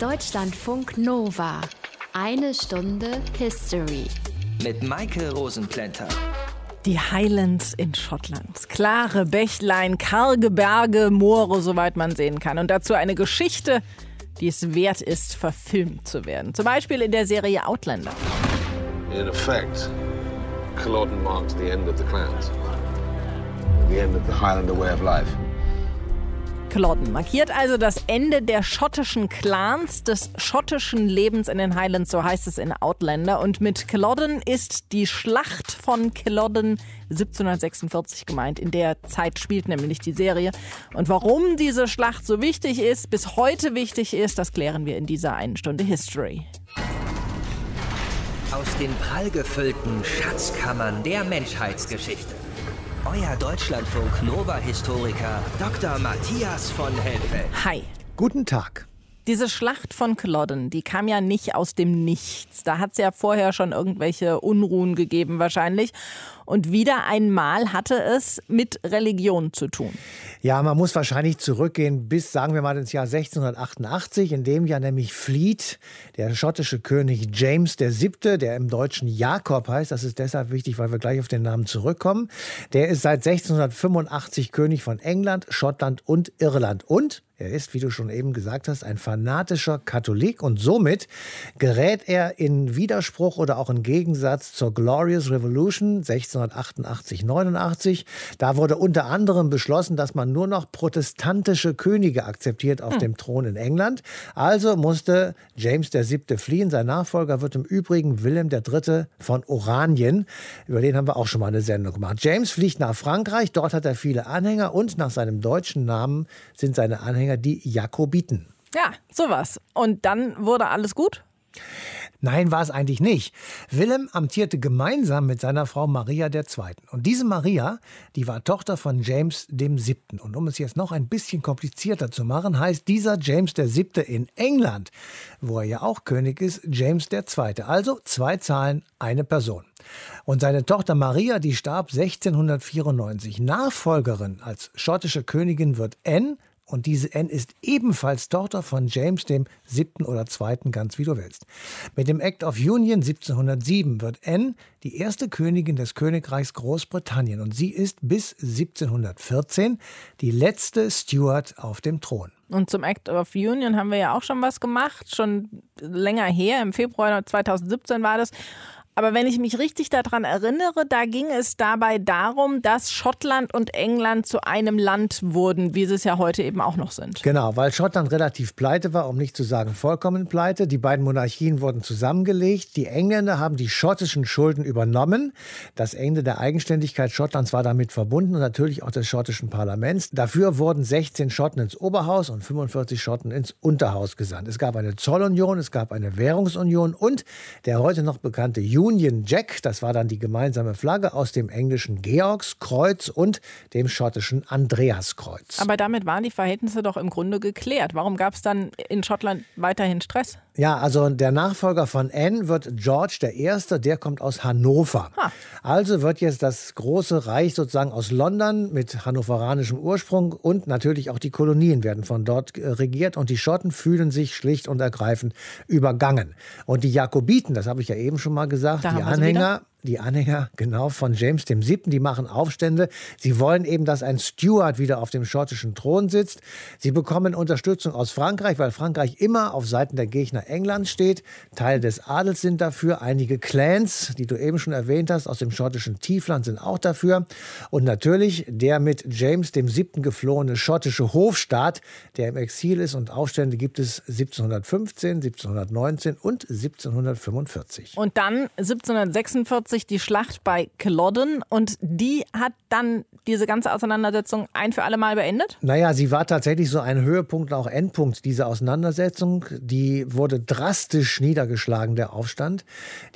Deutschlandfunk Nova. Eine Stunde History. Mit Maike Rosenplanter. Die Highlands in Schottland. Klare Bächlein, karge Berge, Moore, soweit man sehen kann. Und dazu eine Geschichte, die es wert ist, verfilmt zu werden. Zum Beispiel in der Serie Outlander. In effect, Culloden marks the end of the clans. The end of the Highlander way of life. Culloden markiert also das Ende der schottischen Clans, des schottischen Lebens in den Highlands, so heißt es in Outlander. Und mit Culloden ist die Schlacht von Culloden 1746 gemeint. In der Zeit spielt nämlich die Serie. Und warum diese Schlacht so wichtig ist, bis heute wichtig ist, das klären wir in dieser einen Stunde History. Aus den prallgefüllten Schatzkammern der Menschheitsgeschichte. Euer Deutschlandfunk Nova-Historiker Dr. Matthias von Helfeld. Hi. Guten Tag. Diese Schlacht von Culloden, die kam ja nicht aus dem Nichts. Da hat es ja vorher schon irgendwelche Unruhen gegeben wahrscheinlich. Und wieder einmal hatte es mit Religion zu tun. Ja, man muss wahrscheinlich zurückgehen bis, sagen wir mal, ins Jahr 1688, in dem ja nämlich flieht der schottische König James VII., der im Deutschen Jakob heißt. Das ist deshalb wichtig, weil wir gleich auf den Namen zurückkommen. Der ist seit 1685 König von England, Schottland und Irland. Und er ist, wie du schon eben gesagt hast, ein fanatischer Katholik und somit gerät er in Widerspruch oder auch in Gegensatz zur Glorious Revolution 1688, 89. Da wurde unter anderem beschlossen, dass man nur noch protestantische Könige akzeptiert auf hm. dem Thron in England. Also musste James VII. fliehen. Sein Nachfolger wird im Übrigen Wilhelm III. von Oranien. Über den haben wir auch schon mal eine Sendung gemacht. James fliegt nach Frankreich. Dort hat er viele Anhänger und nach seinem deutschen Namen sind seine Anhänger Anhänger die Jakobiten. Ja, sowas. Und dann wurde alles gut? Nein, war es eigentlich nicht. Willem amtierte gemeinsam mit seiner Frau Maria II. Und diese Maria, die war Tochter von James VII. Und um es jetzt noch ein bisschen komplizierter zu machen, heißt dieser James VII. in England, wo er ja auch König ist, James II. Also zwei Zahlen, eine Person. Und seine Tochter Maria, die starb 1694. Nachfolgerin als schottische Königin wird Anne und diese N ist ebenfalls Tochter von James dem siebten oder zweiten, ganz wie du willst. Mit dem Act of Union 1707 wird N die erste Königin des Königreichs Großbritannien und sie ist bis 1714 die letzte Stuart auf dem Thron. Und zum Act of Union haben wir ja auch schon was gemacht, schon länger her, im Februar 2017 war das. Aber wenn ich mich richtig daran erinnere, da ging es dabei darum, dass Schottland und England zu einem Land wurden, wie sie es ja heute eben auch noch sind. Genau, weil Schottland relativ pleite war, um nicht zu sagen vollkommen pleite. Die beiden Monarchien wurden zusammengelegt. Die Engländer haben die schottischen Schulden übernommen. Das Ende der Eigenständigkeit Schottlands war damit verbunden und natürlich auch des schottischen Parlaments. Dafür wurden 16 Schotten ins Oberhaus und 45 Schotten ins Unterhaus gesandt. Es gab eine Zollunion, es gab eine Währungsunion und der heute noch bekannte Union Jack, das war dann die gemeinsame Flagge aus dem englischen Georgskreuz und dem schottischen Andreaskreuz. Aber damit waren die Verhältnisse doch im Grunde geklärt. Warum gab es dann in Schottland weiterhin Stress? Ja, also der Nachfolger von Anne wird George der Erste, der kommt aus Hannover. Ha. Also wird jetzt das große Reich sozusagen aus London mit hannoveranischem Ursprung und natürlich auch die Kolonien werden von dort äh, regiert und die Schotten fühlen sich schlicht und ergreifend übergangen. Und die Jakobiten, das habe ich ja eben schon mal gesagt, gesagt, da die Anhänger die Anhänger genau von James dem Siebten, die machen Aufstände. Sie wollen eben, dass ein Stuart wieder auf dem schottischen Thron sitzt. Sie bekommen Unterstützung aus Frankreich, weil Frankreich immer auf Seiten der Gegner Englands steht. Teil des Adels sind dafür. Einige Clans, die du eben schon erwähnt hast, aus dem schottischen Tiefland sind auch dafür. Und natürlich der mit James dem Siebten geflohene schottische Hofstaat, der im Exil ist und Aufstände gibt es 1715, 1719 und 1745. Und dann 1746 1940 die Schlacht bei Culloden und die hat dann diese ganze Auseinandersetzung ein für alle Mal beendet? Naja, sie war tatsächlich so ein Höhepunkt und auch Endpunkt dieser Auseinandersetzung. Die wurde drastisch niedergeschlagen, der Aufstand.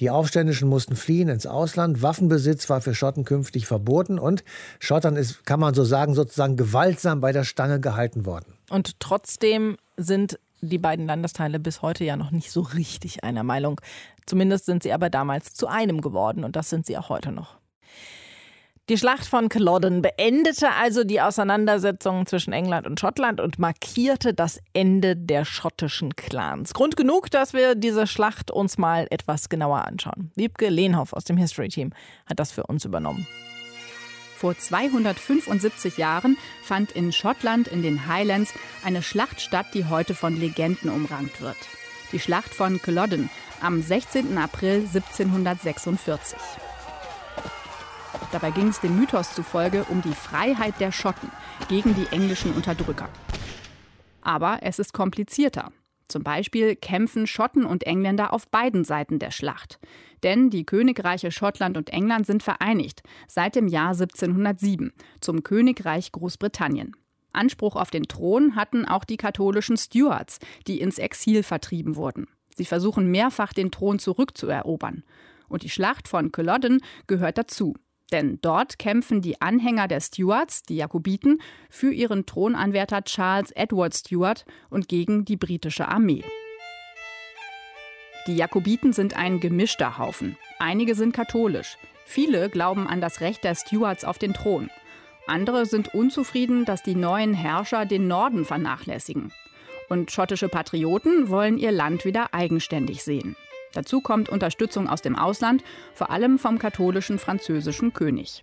Die Aufständischen mussten fliehen ins Ausland. Waffenbesitz war für Schotten künftig verboten und Schottern ist, kann man so sagen, sozusagen gewaltsam bei der Stange gehalten worden. Und trotzdem sind die beiden Landesteile bis heute ja noch nicht so richtig einer Meinung. Zumindest sind sie aber damals zu einem geworden und das sind sie auch heute noch. Die Schlacht von Culloden beendete also die Auseinandersetzungen zwischen England und Schottland und markierte das Ende der schottischen Clans. Grund genug, dass wir diese Schlacht uns mal etwas genauer anschauen. Wiebke Lehnhoff aus dem History Team hat das für uns übernommen. Vor 275 Jahren fand in Schottland in den Highlands eine Schlacht statt, die heute von Legenden umrankt wird. Die Schlacht von Culloden am 16. April 1746. Dabei ging es dem Mythos zufolge um die Freiheit der Schotten gegen die englischen Unterdrücker. Aber es ist komplizierter. Zum Beispiel kämpfen Schotten und Engländer auf beiden Seiten der Schlacht. Denn die Königreiche Schottland und England sind vereinigt seit dem Jahr 1707 zum Königreich Großbritannien. Anspruch auf den Thron hatten auch die katholischen Stuarts, die ins Exil vertrieben wurden. Sie versuchen mehrfach den Thron zurückzuerobern. Und die Schlacht von Culloden gehört dazu. Denn dort kämpfen die Anhänger der Stuarts, die Jakobiten, für ihren Thronanwärter Charles Edward Stuart und gegen die britische Armee. Die Jakobiten sind ein gemischter Haufen. Einige sind katholisch. Viele glauben an das Recht der Stuarts auf den Thron. Andere sind unzufrieden, dass die neuen Herrscher den Norden vernachlässigen. Und schottische Patrioten wollen ihr Land wieder eigenständig sehen. Dazu kommt Unterstützung aus dem Ausland, vor allem vom katholischen französischen König.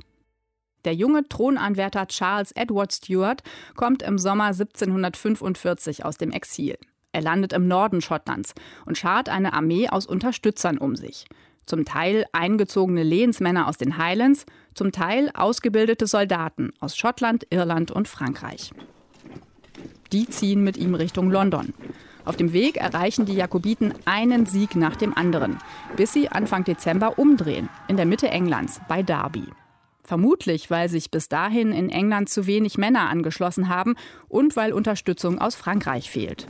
Der junge Thronanwärter Charles Edward Stuart kommt im Sommer 1745 aus dem Exil. Er landet im Norden Schottlands und schart eine Armee aus Unterstützern um sich. Zum Teil eingezogene Lehensmänner aus den Highlands, zum Teil ausgebildete Soldaten aus Schottland, Irland und Frankreich. Die ziehen mit ihm Richtung London. Auf dem Weg erreichen die Jakobiten einen Sieg nach dem anderen, bis sie Anfang Dezember umdrehen, in der Mitte Englands, bei Derby. Vermutlich, weil sich bis dahin in England zu wenig Männer angeschlossen haben und weil Unterstützung aus Frankreich fehlt.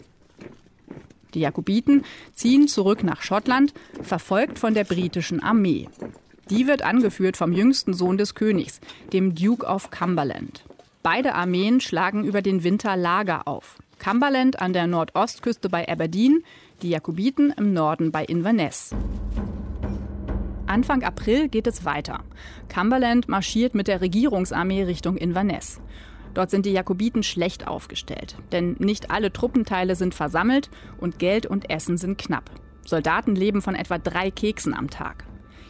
Die Jakobiten ziehen zurück nach Schottland, verfolgt von der britischen Armee. Die wird angeführt vom jüngsten Sohn des Königs, dem Duke of Cumberland. Beide Armeen schlagen über den Winter Lager auf. Cumberland an der Nordostküste bei Aberdeen, die Jakobiten im Norden bei Inverness. Anfang April geht es weiter. Cumberland marschiert mit der Regierungsarmee Richtung Inverness. Dort sind die Jakobiten schlecht aufgestellt, denn nicht alle Truppenteile sind versammelt und Geld und Essen sind knapp. Soldaten leben von etwa drei Keksen am Tag.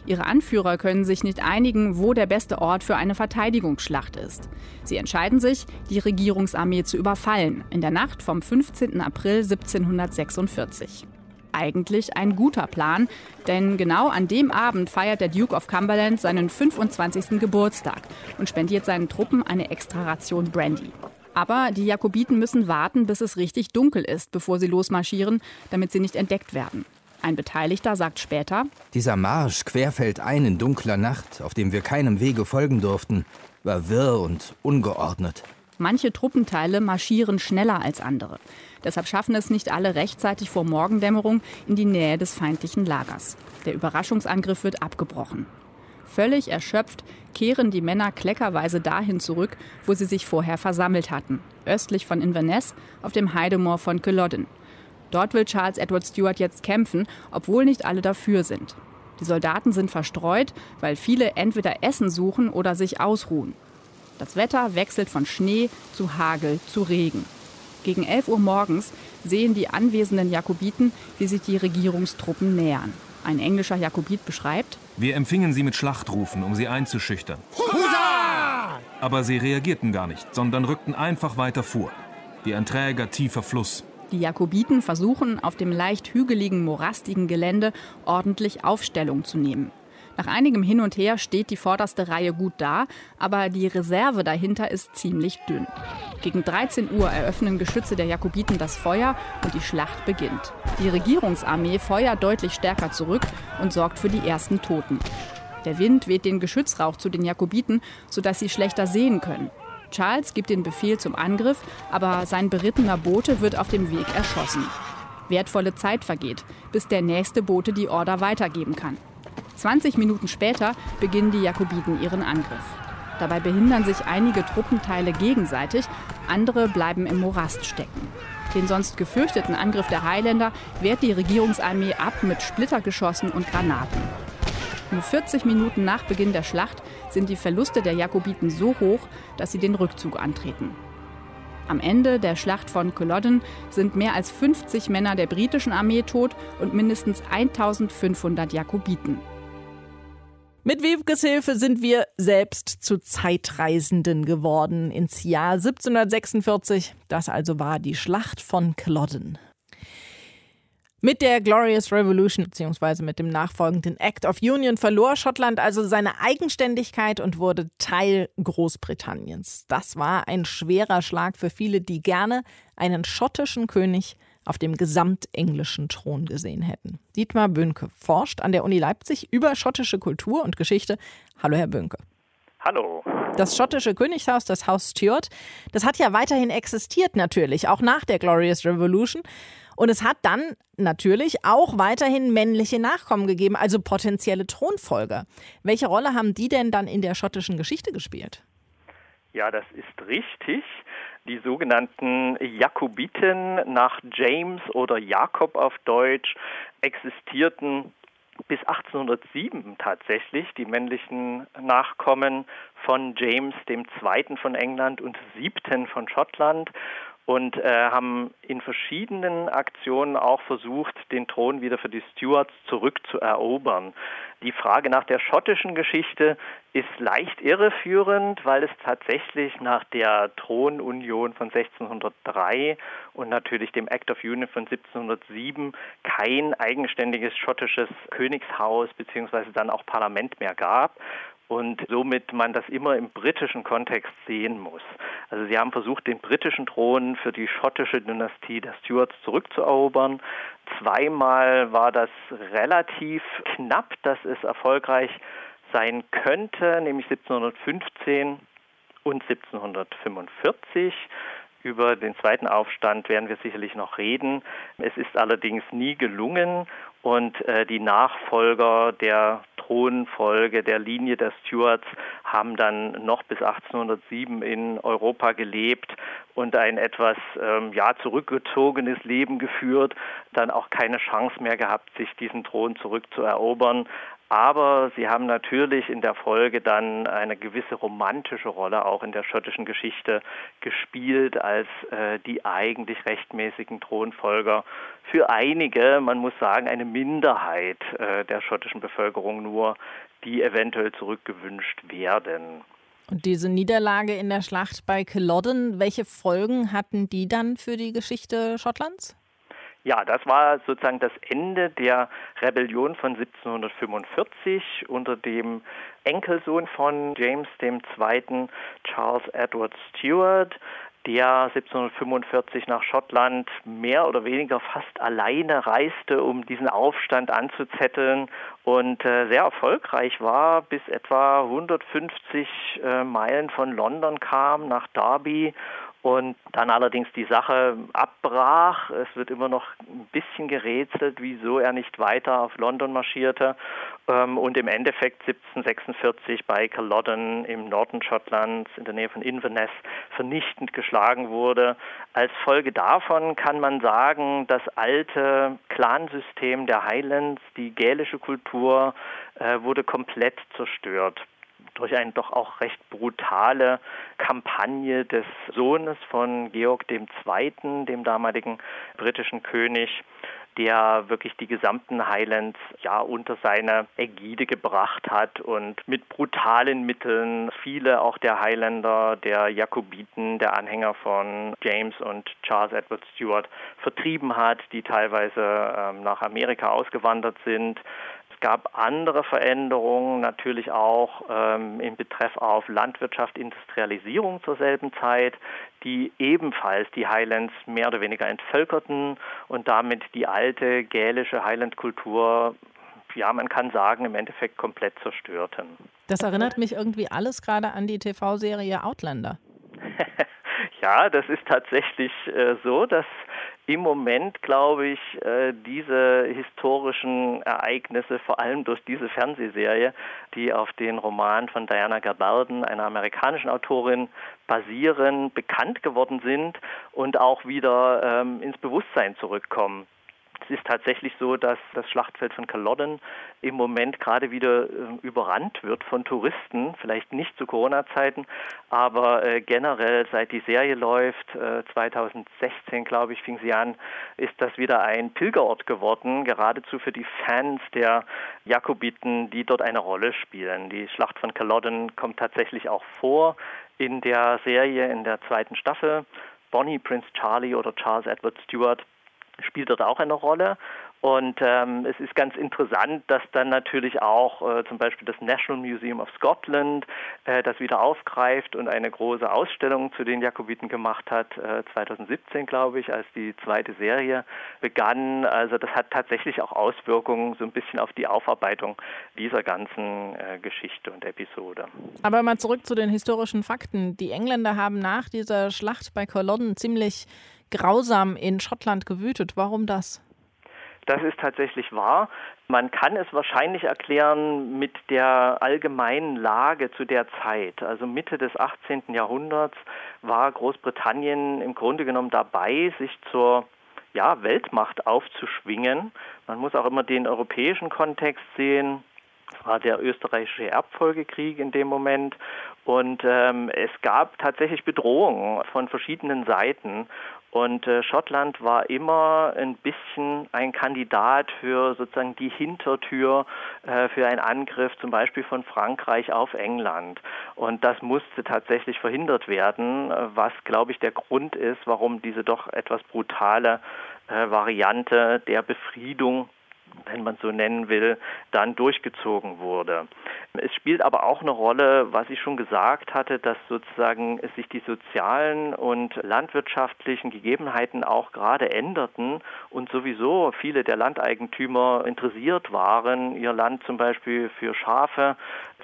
Ihre Anführer können sich nicht einigen, wo der beste Ort für eine Verteidigungsschlacht ist. Sie entscheiden sich, die Regierungsarmee zu überfallen, in der Nacht vom 15. April 1746. Eigentlich ein guter Plan, denn genau an dem Abend feiert der Duke of Cumberland seinen 25. Geburtstag und spendiert seinen Truppen eine extra Ration Brandy. Aber die Jakobiten müssen warten, bis es richtig dunkel ist, bevor sie losmarschieren, damit sie nicht entdeckt werden. Ein Beteiligter sagt später, Dieser Marsch querfeldein in dunkler Nacht, auf dem wir keinem Wege folgen durften, war wirr und ungeordnet. Manche Truppenteile marschieren schneller als andere. Deshalb schaffen es nicht alle rechtzeitig vor Morgendämmerung in die Nähe des feindlichen Lagers. Der Überraschungsangriff wird abgebrochen. Völlig erschöpft kehren die Männer kleckerweise dahin zurück, wo sie sich vorher versammelt hatten, östlich von Inverness auf dem Heidemoor von Culloden. Dort will Charles Edward Stuart jetzt kämpfen, obwohl nicht alle dafür sind. Die Soldaten sind verstreut, weil viele entweder Essen suchen oder sich ausruhen. Das Wetter wechselt von Schnee zu Hagel zu Regen. Gegen 11 Uhr morgens sehen die anwesenden Jakobiten, wie sich die Regierungstruppen nähern. Ein englischer Jakobit beschreibt, Wir empfingen sie mit Schlachtrufen, um sie einzuschüchtern. Hurra! Aber sie reagierten gar nicht, sondern rückten einfach weiter vor. Wie ein träger, tiefer Fluss. Die Jakobiten versuchen, auf dem leicht hügeligen, morastigen Gelände ordentlich Aufstellung zu nehmen. Nach einigem Hin und Her steht die vorderste Reihe gut da, aber die Reserve dahinter ist ziemlich dünn. Gegen 13 Uhr eröffnen Geschütze der Jakobiten das Feuer und die Schlacht beginnt. Die Regierungsarmee feuert deutlich stärker zurück und sorgt für die ersten Toten. Der Wind weht den Geschützrauch zu den Jakobiten, sodass sie schlechter sehen können. Charles gibt den Befehl zum Angriff, aber sein berittener Bote wird auf dem Weg erschossen. Wertvolle Zeit vergeht, bis der nächste Bote die Order weitergeben kann. 20 Minuten später beginnen die Jakobiten ihren Angriff. Dabei behindern sich einige Truppenteile gegenseitig, andere bleiben im Morast stecken. Den sonst gefürchteten Angriff der Highlander wehrt die Regierungsarmee ab mit Splittergeschossen und Granaten. Nur 40 Minuten nach Beginn der Schlacht sind die Verluste der Jakobiten so hoch, dass sie den Rückzug antreten. Am Ende der Schlacht von Culloden sind mehr als 50 Männer der britischen Armee tot und mindestens 1500 Jakobiten. Mit Wiebkes Hilfe sind wir selbst zu Zeitreisenden geworden ins Jahr 1746. Das also war die Schlacht von Culloden. Mit der Glorious Revolution bzw. mit dem nachfolgenden Act of Union verlor Schottland also seine Eigenständigkeit und wurde Teil Großbritanniens. Das war ein schwerer Schlag für viele, die gerne einen schottischen König auf dem gesamtenglischen Thron gesehen hätten. Dietmar Bönke forscht an der Uni Leipzig über schottische Kultur und Geschichte. Hallo, Herr Bönke. Hallo. Das schottische Königshaus, das Haus Stuart, das hat ja weiterhin existiert natürlich, auch nach der Glorious Revolution. Und es hat dann natürlich auch weiterhin männliche Nachkommen gegeben, also potenzielle Thronfolger. Welche Rolle haben die denn dann in der schottischen Geschichte gespielt? Ja, das ist richtig. Die sogenannten Jakobiten nach James oder Jakob auf Deutsch existierten bis 1807 tatsächlich die männlichen Nachkommen von James II. von England und siebten von Schottland und äh, haben in verschiedenen Aktionen auch versucht, den Thron wieder für die Stuarts zurückzuerobern. Die Frage nach der schottischen Geschichte ist leicht irreführend, weil es tatsächlich nach der Thronunion von 1603 und natürlich dem Act of Union von 1707 kein eigenständiges schottisches Königshaus bzw. dann auch Parlament mehr gab und somit man das immer im britischen Kontext sehen muss. Also sie haben versucht, den britischen Thron für die schottische Dynastie der Stuarts zurückzuerobern. Zweimal war das relativ knapp, dass es erfolgreich sein könnte, nämlich 1715 und 1745. Über den zweiten Aufstand werden wir sicherlich noch reden. Es ist allerdings nie gelungen und äh, die Nachfolger der Thronfolge der Linie der Stuarts haben dann noch bis 1807 in Europa gelebt und ein etwas ähm, ja zurückgezogenes Leben geführt, dann auch keine Chance mehr gehabt, sich diesen Thron zurückzuerobern. Aber sie haben natürlich in der Folge dann eine gewisse romantische Rolle auch in der schottischen Geschichte gespielt als äh, die eigentlich rechtmäßigen Thronfolger. Für einige, man muss sagen, eine Minderheit äh, der schottischen Bevölkerung nur, die eventuell zurückgewünscht werden. Und diese Niederlage in der Schlacht bei Culloden, welche Folgen hatten die dann für die Geschichte Schottlands? Ja, das war sozusagen das Ende der Rebellion von 1745 unter dem Enkelsohn von James II., Charles Edward Stuart, der 1745 nach Schottland mehr oder weniger fast alleine reiste, um diesen Aufstand anzuzetteln und äh, sehr erfolgreich war, bis etwa 150 äh, Meilen von London kam nach Derby und dann allerdings die Sache abbrach. Es wird immer noch ein bisschen gerätselt, wieso er nicht weiter auf London marschierte ähm, und im Endeffekt 1746 bei Culloden im Norden Schottlands in der Nähe von Inverness vernichtend geschlagen wurde. Als Folge davon kann man sagen, das alte Clansystem der Highlands, die gälische Kultur, äh, wurde komplett zerstört durch eine doch auch recht brutale Kampagne des Sohnes von Georg II., dem damaligen britischen König, der wirklich die gesamten Highlands ja unter seine Ägide gebracht hat und mit brutalen Mitteln viele auch der Highlander, der Jakobiten, der Anhänger von James und Charles Edward Stuart vertrieben hat, die teilweise ähm, nach Amerika ausgewandert sind. Es gab andere Veränderungen, natürlich auch ähm, in Betreff auf Landwirtschaft, Industrialisierung zur selben Zeit, die ebenfalls die Highlands mehr oder weniger entvölkerten und damit die alte gälische Highland-Kultur ja, man kann sagen, im Endeffekt komplett zerstörten. Das erinnert mich irgendwie alles gerade an die TV-Serie Outlander. ja, das ist tatsächlich äh, so, dass im Moment, glaube ich, äh, diese historischen Ereignisse, vor allem durch diese Fernsehserie, die auf den Roman von Diana Gabaldon, einer amerikanischen Autorin, basieren, bekannt geworden sind und auch wieder ähm, ins Bewusstsein zurückkommen. Es ist tatsächlich so, dass das Schlachtfeld von Culloden im Moment gerade wieder äh, überrannt wird von Touristen, vielleicht nicht zu Corona-Zeiten, aber äh, generell seit die Serie läuft, äh, 2016 glaube ich fing sie an, ist das wieder ein Pilgerort geworden, geradezu für die Fans der Jakobiten, die dort eine Rolle spielen. Die Schlacht von Culloden kommt tatsächlich auch vor in der Serie in der zweiten Staffel. Bonnie Prince Charlie oder Charles Edward Stewart spielt dort auch eine Rolle. Und ähm, es ist ganz interessant, dass dann natürlich auch äh, zum Beispiel das National Museum of Scotland äh, das wieder aufgreift und eine große Ausstellung zu den Jakobiten gemacht hat, äh, 2017 glaube ich, als die zweite Serie begann. Also das hat tatsächlich auch Auswirkungen so ein bisschen auf die Aufarbeitung dieser ganzen äh, Geschichte und Episode. Aber mal zurück zu den historischen Fakten. Die Engländer haben nach dieser Schlacht bei Culloden ziemlich grausam in Schottland gewütet. Warum das? Das ist tatsächlich wahr. Man kann es wahrscheinlich erklären mit der allgemeinen Lage zu der Zeit. Also Mitte des 18. Jahrhunderts war Großbritannien im Grunde genommen dabei, sich zur ja, Weltmacht aufzuschwingen. Man muss auch immer den europäischen Kontext sehen. Es war der österreichische Erbfolgekrieg in dem Moment und ähm, es gab tatsächlich Bedrohungen von verschiedenen Seiten und äh, Schottland war immer ein bisschen ein Kandidat für sozusagen die Hintertür äh, für einen Angriff zum Beispiel von Frankreich auf England. Und das musste tatsächlich verhindert werden, was, glaube ich, der Grund ist, warum diese doch etwas brutale äh, Variante der Befriedung wenn man so nennen will, dann durchgezogen wurde. Es spielt aber auch eine Rolle, was ich schon gesagt hatte, dass sozusagen sich die sozialen und landwirtschaftlichen Gegebenheiten auch gerade änderten und sowieso viele der Landeigentümer interessiert waren, ihr Land zum Beispiel für Schafe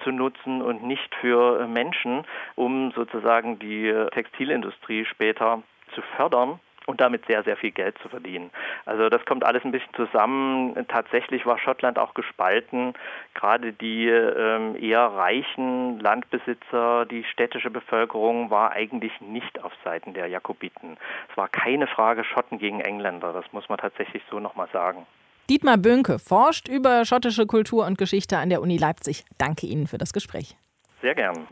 zu nutzen und nicht für Menschen, um sozusagen die Textilindustrie später zu fördern und damit sehr, sehr viel Geld zu verdienen. Also das kommt alles ein bisschen zusammen. Tatsächlich war Schottland auch gespalten. Gerade die ähm, eher reichen Landbesitzer, die städtische Bevölkerung war eigentlich nicht auf Seiten der Jakobiten. Es war keine Frage Schotten gegen Engländer, das muss man tatsächlich so nochmal sagen. Dietmar Bönke forscht über schottische Kultur und Geschichte an der Uni Leipzig. Danke Ihnen für das Gespräch. Sehr gern.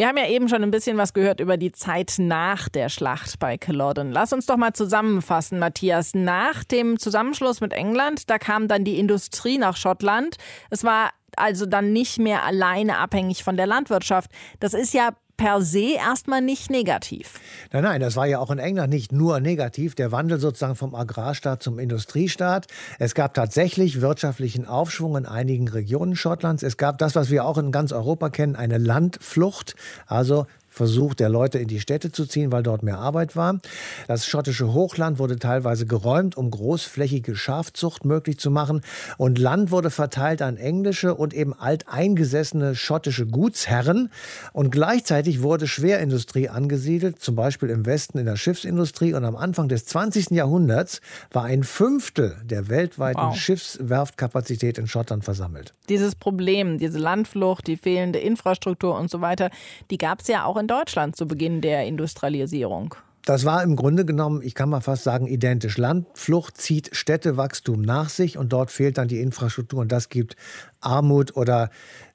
Wir haben ja eben schon ein bisschen was gehört über die Zeit nach der Schlacht bei Culloden. Lass uns doch mal zusammenfassen, Matthias. Nach dem Zusammenschluss mit England, da kam dann die Industrie nach Schottland. Es war also dann nicht mehr alleine abhängig von der Landwirtschaft. Das ist ja per se erstmal nicht negativ. Nein, nein, das war ja auch in England nicht nur negativ. Der Wandel sozusagen vom Agrarstaat zum Industriestaat. Es gab tatsächlich wirtschaftlichen Aufschwung in einigen Regionen Schottlands. Es gab das, was wir auch in ganz Europa kennen, eine Landflucht. Also Versuch der Leute in die Städte zu ziehen, weil dort mehr Arbeit war. Das schottische Hochland wurde teilweise geräumt, um großflächige Schafzucht möglich zu machen. Und Land wurde verteilt an englische und eben alteingesessene schottische Gutsherren. Und gleichzeitig wurde Schwerindustrie angesiedelt, zum Beispiel im Westen in der Schiffsindustrie. Und am Anfang des 20. Jahrhunderts war ein Fünftel der weltweiten wow. Schiffswerftkapazität in Schottland versammelt. Dieses Problem, diese Landflucht, die fehlende Infrastruktur und so weiter, die gab es ja auch in Deutschland zu Beginn der Industrialisierung. Das war im Grunde genommen, ich kann mal fast sagen, identisch. Landflucht zieht Städtewachstum nach sich und dort fehlt dann die Infrastruktur und das gibt Armut oder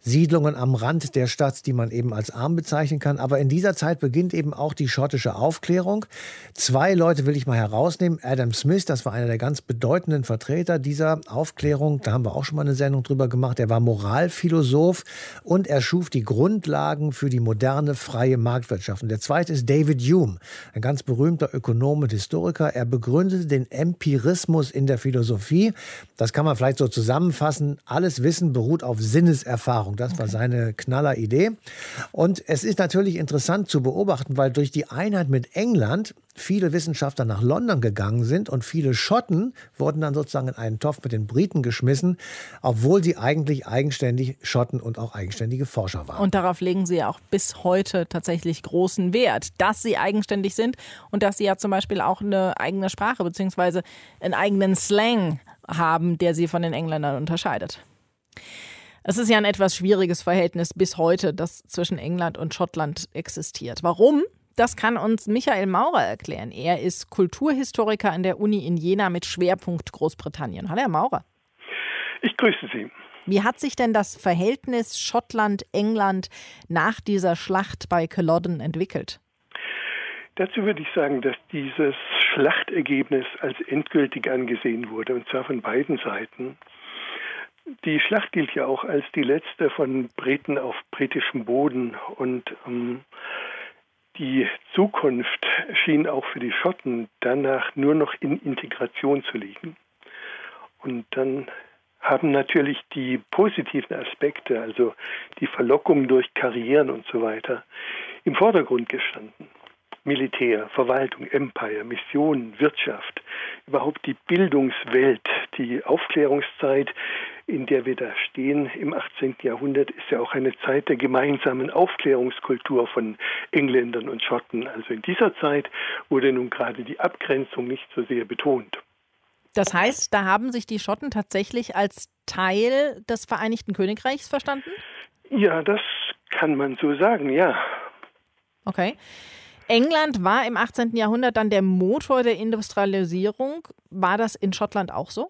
Siedlungen am Rand der Stadt, die man eben als arm bezeichnen kann. Aber in dieser Zeit beginnt eben auch die schottische Aufklärung. Zwei Leute will ich mal herausnehmen. Adam Smith, das war einer der ganz bedeutenden Vertreter dieser Aufklärung. Da haben wir auch schon mal eine Sendung drüber gemacht. Er war Moralphilosoph und er schuf die Grundlagen für die moderne freie Marktwirtschaft. Und der zweite ist David Hume, ein ganz berühmter Ökonom und Historiker. Er begründete den Empirismus in der Philosophie. Das kann man vielleicht so zusammenfassen. Alles Wissen beruht auf Sinneserfahrung. Das war seine knaller Idee. Und es ist natürlich interessant zu beobachten, weil durch die Einheit mit England viele Wissenschaftler nach London gegangen sind und viele Schotten wurden dann sozusagen in einen Topf mit den Briten geschmissen, obwohl sie eigentlich eigenständig Schotten und auch eigenständige Forscher waren. Und darauf legen sie ja auch bis heute tatsächlich großen Wert, dass sie eigenständig sind und dass sie ja zum Beispiel auch eine eigene Sprache bzw. einen eigenen Slang haben, der sie von den Engländern unterscheidet. Es ist ja ein etwas schwieriges Verhältnis bis heute, das zwischen England und Schottland existiert. Warum? Das kann uns Michael Maurer erklären. Er ist Kulturhistoriker an der Uni in Jena mit Schwerpunkt Großbritannien. Hallo, Herr Maurer. Ich grüße Sie. Wie hat sich denn das Verhältnis Schottland-England nach dieser Schlacht bei Culloden entwickelt? Dazu würde ich sagen, dass dieses Schlachtergebnis als endgültig angesehen wurde, und zwar von beiden Seiten. Die Schlacht gilt ja auch als die letzte von Briten auf britischem Boden und ähm, die Zukunft schien auch für die Schotten danach nur noch in Integration zu liegen. Und dann haben natürlich die positiven Aspekte, also die Verlockung durch Karrieren und so weiter, im Vordergrund gestanden. Militär, Verwaltung, Empire, Mission, Wirtschaft, überhaupt die Bildungswelt, die Aufklärungszeit, in der wir da stehen im 18. Jahrhundert, ist ja auch eine Zeit der gemeinsamen Aufklärungskultur von Engländern und Schotten. Also in dieser Zeit wurde nun gerade die Abgrenzung nicht so sehr betont. Das heißt, da haben sich die Schotten tatsächlich als Teil des Vereinigten Königreichs verstanden? Ja, das kann man so sagen, ja. Okay. England war im 18. Jahrhundert dann der Motor der Industrialisierung. War das in Schottland auch so?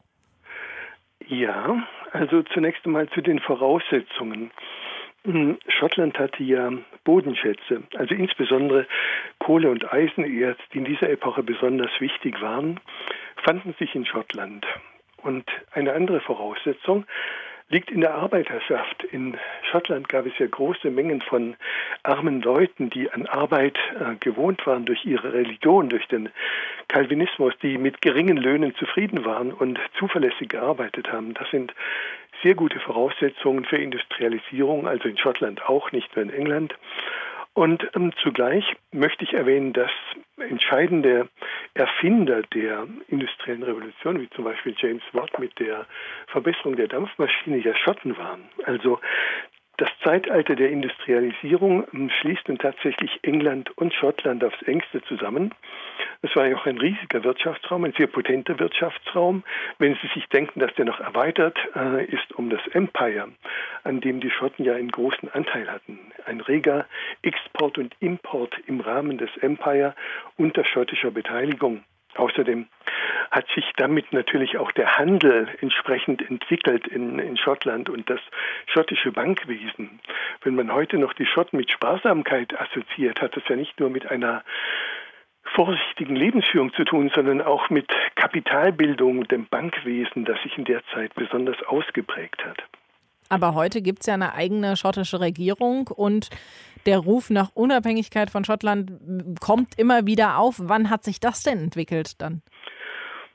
Ja, also zunächst einmal zu den Voraussetzungen. Hm, Schottland hatte ja Bodenschätze, also insbesondere Kohle und Eisenerz, die in dieser Epoche besonders wichtig waren, fanden sich in Schottland. Und eine andere Voraussetzung, liegt in der Arbeiterschaft. In Schottland gab es ja große Mengen von armen Leuten, die an Arbeit äh, gewohnt waren durch ihre Religion, durch den Calvinismus, die mit geringen Löhnen zufrieden waren und zuverlässig gearbeitet haben. Das sind sehr gute Voraussetzungen für Industrialisierung, also in Schottland auch, nicht nur in England. Und ähm, zugleich möchte ich erwähnen, dass entscheidende Erfinder der industriellen Revolution, wie zum Beispiel James Watt mit der Verbesserung der Dampfmaschine, ja Schotten waren. Also das Zeitalter der Industrialisierung hm, schließt nun tatsächlich England und Schottland aufs engste zusammen. Es war ja auch ein riesiger Wirtschaftsraum, ein sehr potenter Wirtschaftsraum. Wenn Sie sich denken, dass der noch erweitert äh, ist um das Empire, an dem die Schotten ja einen großen Anteil hatten. Ein reger Export und Import im Rahmen des Empire unter schottischer Beteiligung. Außerdem hat sich damit natürlich auch der Handel entsprechend entwickelt in, in Schottland und das schottische Bankwesen. Wenn man heute noch die Schotten mit Sparsamkeit assoziiert, hat es ja nicht nur mit einer vorsichtigen Lebensführung zu tun, sondern auch mit Kapitalbildung, dem Bankwesen, das sich in der Zeit besonders ausgeprägt hat. Aber heute gibt es ja eine eigene schottische Regierung und der Ruf nach Unabhängigkeit von Schottland kommt immer wieder auf. Wann hat sich das denn entwickelt dann?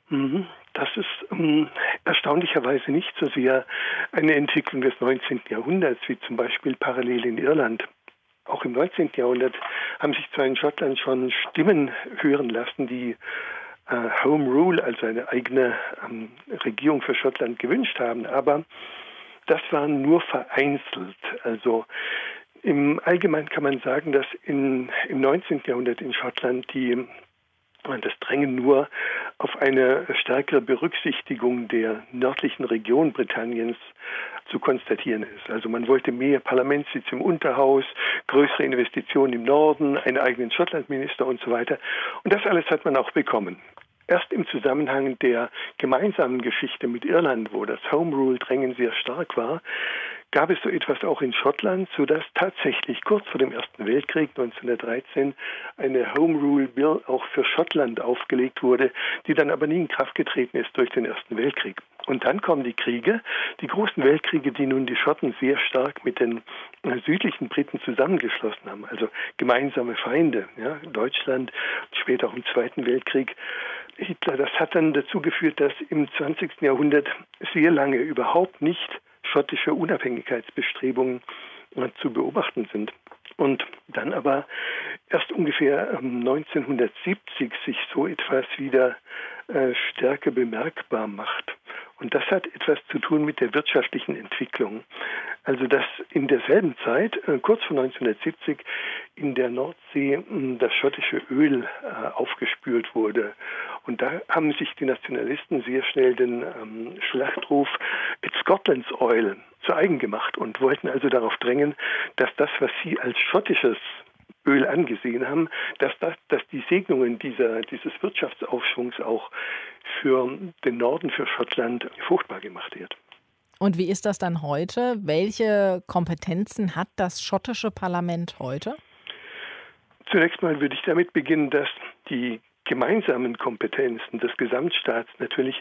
Mhm. Das ist ähm, erstaunlicherweise nicht so sehr eine Entwicklung des 19. Jahrhunderts, wie zum Beispiel parallel in Irland. Auch im 19. Jahrhundert haben sich zwar in Schottland schon Stimmen hören lassen, die äh, Home Rule, also eine eigene ähm, Regierung für Schottland gewünscht haben, aber das war nur vereinzelt. Also im Allgemeinen kann man sagen, dass in, im 19. Jahrhundert in Schottland die das Drängen nur auf eine stärkere Berücksichtigung der nördlichen Region Britanniens zu konstatieren ist. Also man wollte mehr Parlamentssitz im Unterhaus, größere Investitionen im Norden, einen eigenen Schottlandminister und so weiter. Und das alles hat man auch bekommen. Erst im Zusammenhang der gemeinsamen Geschichte mit Irland, wo das Home Rule Drängen sehr stark war, gab es so etwas auch in Schottland, sodass tatsächlich kurz vor dem Ersten Weltkrieg 1913 eine Home Rule Bill auch für Schottland aufgelegt wurde, die dann aber nie in Kraft getreten ist durch den Ersten Weltkrieg. Und dann kommen die Kriege, die großen Weltkriege, die nun die Schotten sehr stark mit den südlichen Briten zusammengeschlossen haben, also gemeinsame Feinde, ja, Deutschland, später auch im Zweiten Weltkrieg. Hitler, das hat dann dazu geführt, dass im 20. Jahrhundert sehr lange überhaupt nicht schottische Unabhängigkeitsbestrebungen äh, zu beobachten sind. Und dann aber erst ungefähr 1970 ähm, sich so etwas wieder äh, stärker bemerkbar macht. Und das hat etwas zu tun mit der wirtschaftlichen Entwicklung. Also dass in derselben Zeit, äh, kurz vor 1970, in der Nordsee hm, das schottische Öl äh, aufgespült wurde. Und da haben sich die Nationalisten sehr schnell den ähm, Schlachtruf It's Scotland's Oil zu eigen gemacht und wollten also darauf drängen, dass das, was sie als schottisches Öl angesehen haben, dass, das, dass die Segnungen dieser, dieses Wirtschaftsaufschwungs auch für den Norden, für Schottland fruchtbar gemacht wird. Und wie ist das dann heute? Welche Kompetenzen hat das schottische Parlament heute? Zunächst mal würde ich damit beginnen, dass die gemeinsamen Kompetenzen des Gesamtstaats natürlich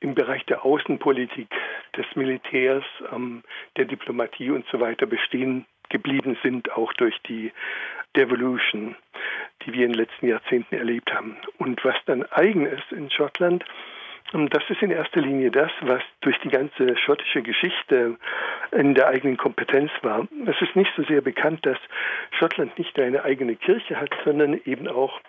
im Bereich der Außenpolitik, des Militärs, ähm, der Diplomatie und so weiter bestehen geblieben sind, auch durch die Devolution, die wir in den letzten Jahrzehnten erlebt haben. Und was dann eigen ist in Schottland, ähm, das ist in erster Linie das, was durch die ganze schottische Geschichte in der eigenen Kompetenz war. Es ist nicht so sehr bekannt, dass Schottland nicht eine eigene Kirche hat, sondern eben auch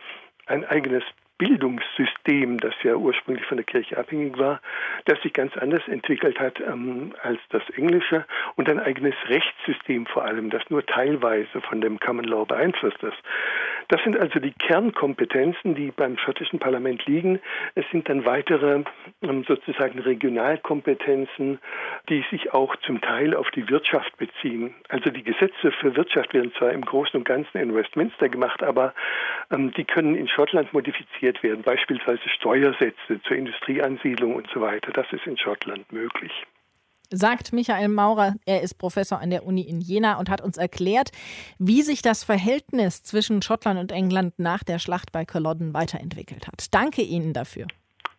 ein eigenes Bildungssystem, das ja ursprünglich von der Kirche abhängig war, das sich ganz anders entwickelt hat ähm, als das englische und ein eigenes Rechtssystem vor allem, das nur teilweise von dem Common Law beeinflusst ist. Das sind also die Kernkompetenzen, die beim schottischen Parlament liegen. Es sind dann weitere ähm, sozusagen Regionalkompetenzen, die sich auch zum Teil auf die Wirtschaft beziehen. Also die Gesetze für Wirtschaft werden zwar im Großen und Ganzen in Westminster gemacht, aber ähm, die können in Schottland modifiziert werden, beispielsweise Steuersätze zur Industrieansiedlung und so weiter. Das ist in Schottland möglich. Sagt Michael Maurer, er ist Professor an der Uni in Jena und hat uns erklärt, wie sich das Verhältnis zwischen Schottland und England nach der Schlacht bei Culloden weiterentwickelt hat. Danke Ihnen dafür.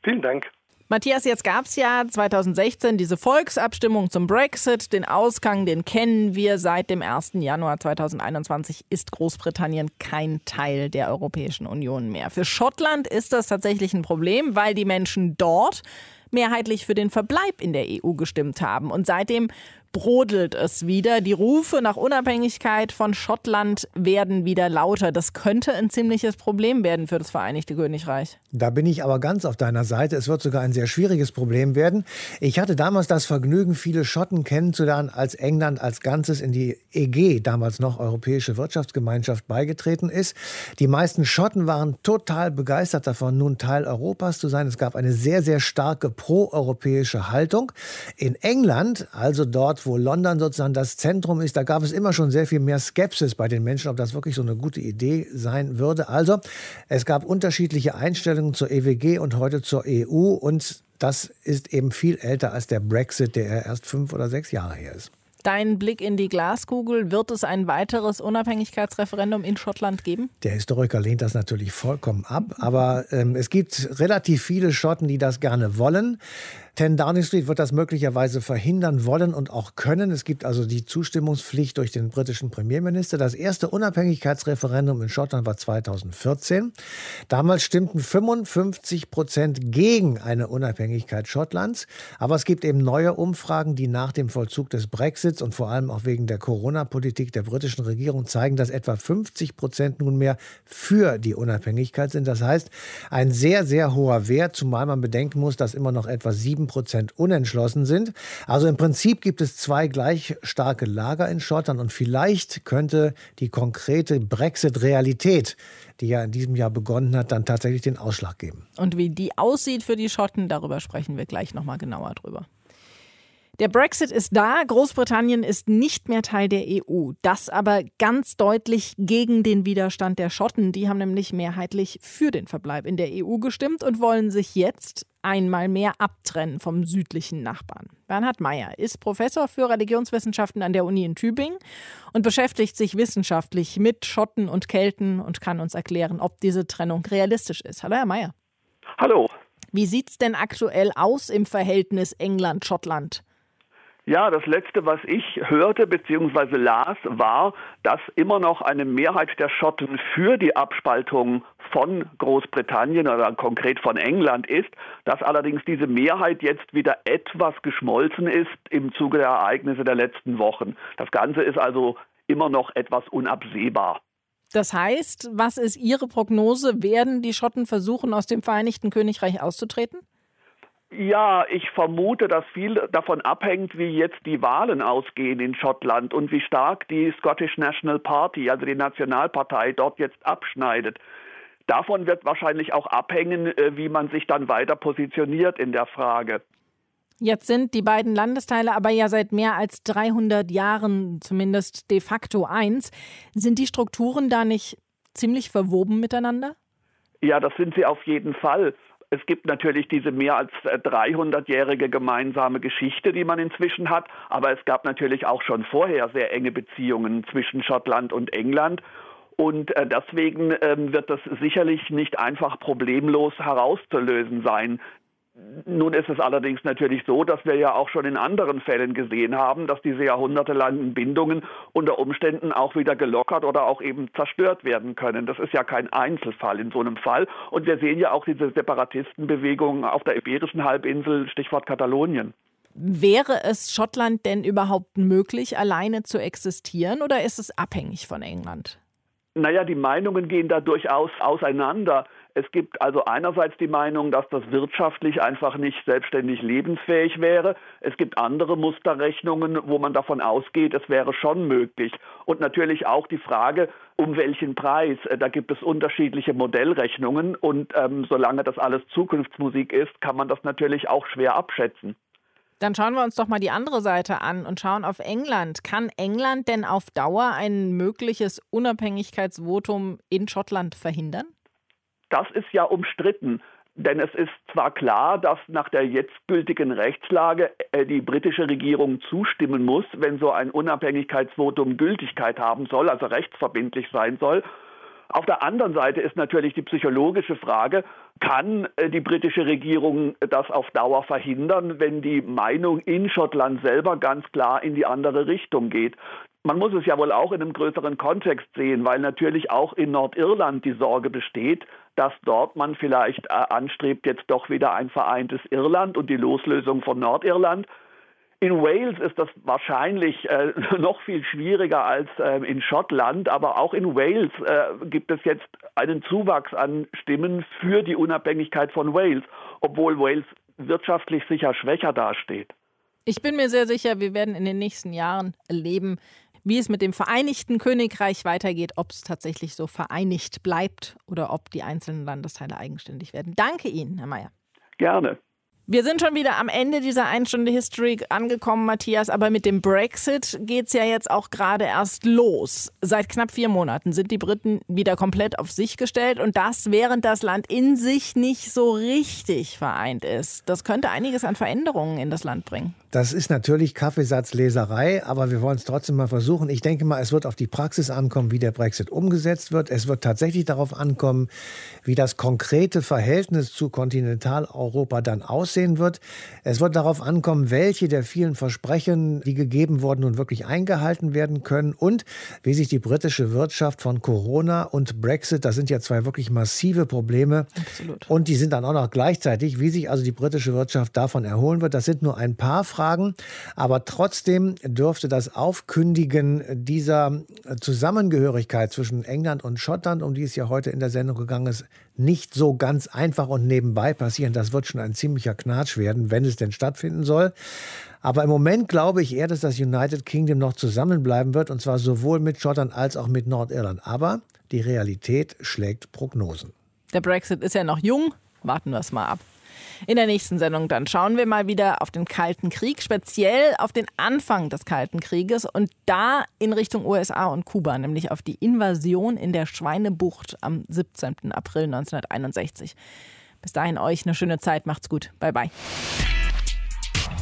Vielen Dank. Matthias, jetzt gab es ja 2016 diese Volksabstimmung zum Brexit. Den Ausgang, den kennen wir. Seit dem 1. Januar 2021 ist Großbritannien kein Teil der Europäischen Union mehr. Für Schottland ist das tatsächlich ein Problem, weil die Menschen dort mehrheitlich für den Verbleib in der EU gestimmt haben. Und seitdem brodelt es wieder. Die Rufe nach Unabhängigkeit von Schottland werden wieder lauter. Das könnte ein ziemliches Problem werden für das Vereinigte Königreich. Da bin ich aber ganz auf deiner Seite. Es wird sogar ein sehr schwieriges Problem werden. Ich hatte damals das Vergnügen, viele Schotten kennenzulernen, als England als Ganzes in die EG, damals noch Europäische Wirtschaftsgemeinschaft, beigetreten ist. Die meisten Schotten waren total begeistert davon, nun Teil Europas zu sein. Es gab eine sehr, sehr starke proeuropäische Haltung. In England, also dort, wo London sozusagen das Zentrum ist, da gab es immer schon sehr viel mehr Skepsis bei den Menschen, ob das wirklich so eine gute Idee sein würde. Also es gab unterschiedliche Einstellungen zur EWG und heute zur EU und das ist eben viel älter als der Brexit, der erst fünf oder sechs Jahre her ist. Dein Blick in die Glaskugel, wird es ein weiteres Unabhängigkeitsreferendum in Schottland geben? Der Historiker lehnt das natürlich vollkommen ab, aber ähm, es gibt relativ viele Schotten, die das gerne wollen. 10 Downing Street wird das möglicherweise verhindern wollen und auch können. Es gibt also die Zustimmungspflicht durch den britischen Premierminister. Das erste Unabhängigkeitsreferendum in Schottland war 2014. Damals stimmten 55 Prozent gegen eine Unabhängigkeit Schottlands. Aber es gibt eben neue Umfragen, die nach dem Vollzug des Brexits und vor allem auch wegen der Corona-Politik der britischen Regierung zeigen, dass etwa 50 Prozent nunmehr für die Unabhängigkeit sind. Das heißt, ein sehr, sehr hoher Wert, zumal man bedenken muss, dass immer noch etwa sieben Prozent unentschlossen sind. Also im Prinzip gibt es zwei gleich starke Lager in Schottland und vielleicht könnte die konkrete Brexit-Realität, die ja in diesem Jahr begonnen hat, dann tatsächlich den Ausschlag geben. Und wie die aussieht für die Schotten, darüber sprechen wir gleich nochmal genauer drüber. Der Brexit ist da, Großbritannien ist nicht mehr Teil der EU. Das aber ganz deutlich gegen den Widerstand der Schotten. Die haben nämlich mehrheitlich für den Verbleib in der EU gestimmt und wollen sich jetzt einmal mehr abtrennen vom südlichen Nachbarn. Bernhard Meyer ist Professor für Religionswissenschaften an der Uni in Tübingen und beschäftigt sich wissenschaftlich mit Schotten und Kelten und kann uns erklären, ob diese Trennung realistisch ist. Hallo, Herr Meyer. Hallo. Wie sieht es denn aktuell aus im Verhältnis England-Schottland? Ja, das Letzte, was ich hörte bzw. las, war, dass immer noch eine Mehrheit der Schotten für die Abspaltung von Großbritannien oder konkret von England ist, dass allerdings diese Mehrheit jetzt wieder etwas geschmolzen ist im Zuge der Ereignisse der letzten Wochen. Das Ganze ist also immer noch etwas unabsehbar. Das heißt, was ist Ihre Prognose? Werden die Schotten versuchen, aus dem Vereinigten Königreich auszutreten? Ja, ich vermute, dass viel davon abhängt, wie jetzt die Wahlen ausgehen in Schottland und wie stark die Scottish National Party, also die Nationalpartei, dort jetzt abschneidet. Davon wird wahrscheinlich auch abhängen, äh, wie man sich dann weiter positioniert in der Frage. Jetzt sind die beiden Landesteile aber ja seit mehr als 300 Jahren zumindest de facto eins. Sind die Strukturen da nicht ziemlich verwoben miteinander? Ja, das sind sie auf jeden Fall. Es gibt natürlich diese mehr als 300-jährige gemeinsame Geschichte, die man inzwischen hat, aber es gab natürlich auch schon vorher sehr enge Beziehungen zwischen Schottland und England. Und äh, deswegen ähm, wird das sicherlich nicht einfach problemlos herauszulösen sein. Nun ist es allerdings natürlich so, dass wir ja auch schon in anderen Fällen gesehen haben, dass diese jahrhundertelangen Bindungen unter Umständen auch wieder gelockert oder auch eben zerstört werden können. Das ist ja kein Einzelfall in so einem Fall. Und wir sehen ja auch diese Separatistenbewegung auf der Iberischen Halbinsel, Stichwort Katalonien. Wäre es Schottland denn überhaupt möglich, alleine zu existieren oder ist es abhängig von England? Naja, die Meinungen gehen da durchaus auseinander. Es gibt also einerseits die Meinung, dass das wirtschaftlich einfach nicht selbstständig lebensfähig wäre. Es gibt andere Musterrechnungen, wo man davon ausgeht, es wäre schon möglich. Und natürlich auch die Frage, um welchen Preis. Da gibt es unterschiedliche Modellrechnungen und ähm, solange das alles Zukunftsmusik ist, kann man das natürlich auch schwer abschätzen. Dann schauen wir uns doch mal die andere Seite an und schauen auf England. Kann England denn auf Dauer ein mögliches Unabhängigkeitsvotum in Schottland verhindern? Das ist ja umstritten. Denn es ist zwar klar, dass nach der jetzt gültigen Rechtslage äh, die britische Regierung zustimmen muss, wenn so ein Unabhängigkeitsvotum Gültigkeit haben soll, also rechtsverbindlich sein soll. Auf der anderen Seite ist natürlich die psychologische Frage, kann äh, die britische Regierung das auf Dauer verhindern, wenn die Meinung in Schottland selber ganz klar in die andere Richtung geht? Man muss es ja wohl auch in einem größeren Kontext sehen, weil natürlich auch in Nordirland die Sorge besteht, dass dort man vielleicht äh, anstrebt, jetzt doch wieder ein vereintes Irland und die Loslösung von Nordirland. In Wales ist das wahrscheinlich äh, noch viel schwieriger als äh, in Schottland, aber auch in Wales äh, gibt es jetzt einen Zuwachs an Stimmen für die Unabhängigkeit von Wales, obwohl Wales wirtschaftlich sicher schwächer dasteht. Ich bin mir sehr sicher, wir werden in den nächsten Jahren erleben, wie es mit dem Vereinigten Königreich weitergeht, ob es tatsächlich so vereinigt bleibt oder ob die einzelnen Landesteile eigenständig werden. Danke Ihnen, Herr Mayer. Gerne. Wir sind schon wieder am Ende dieser Einstunde History angekommen, Matthias, aber mit dem Brexit geht es ja jetzt auch gerade erst los. Seit knapp vier Monaten sind die Briten wieder komplett auf sich gestellt und das, während das Land in sich nicht so richtig vereint ist. Das könnte einiges an Veränderungen in das Land bringen. Das ist natürlich Kaffeesatzleserei, aber wir wollen es trotzdem mal versuchen. Ich denke mal, es wird auf die Praxis ankommen, wie der Brexit umgesetzt wird. Es wird tatsächlich darauf ankommen, wie das konkrete Verhältnis zu Kontinentaleuropa dann aussehen wird. Es wird darauf ankommen, welche der vielen Versprechen, die gegeben wurden, nun wirklich eingehalten werden können und wie sich die britische Wirtschaft von Corona und Brexit, das sind ja zwei wirklich massive Probleme, Absolut. und die sind dann auch noch gleichzeitig, wie sich also die britische Wirtschaft davon erholen wird. Das sind nur ein paar Fragen. Fragen. Aber trotzdem dürfte das Aufkündigen dieser Zusammengehörigkeit zwischen England und Schottland, um die es ja heute in der Sendung gegangen ist, nicht so ganz einfach und nebenbei passieren. Das wird schon ein ziemlicher Knatsch werden, wenn es denn stattfinden soll. Aber im Moment glaube ich eher, dass das United Kingdom noch zusammenbleiben wird, und zwar sowohl mit Schottland als auch mit Nordirland. Aber die Realität schlägt Prognosen. Der Brexit ist ja noch jung. Warten wir es mal ab. In der nächsten Sendung dann schauen wir mal wieder auf den Kalten Krieg, speziell auf den Anfang des Kalten Krieges und da in Richtung USA und Kuba, nämlich auf die Invasion in der Schweinebucht am 17. April 1961. Bis dahin euch eine schöne Zeit, macht's gut. Bye bye.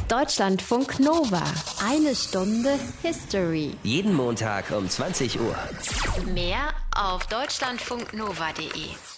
Deutschlandfunk Nova. Eine Stunde History. Jeden Montag um 20 Uhr. Mehr auf deutschlandfunknova.de.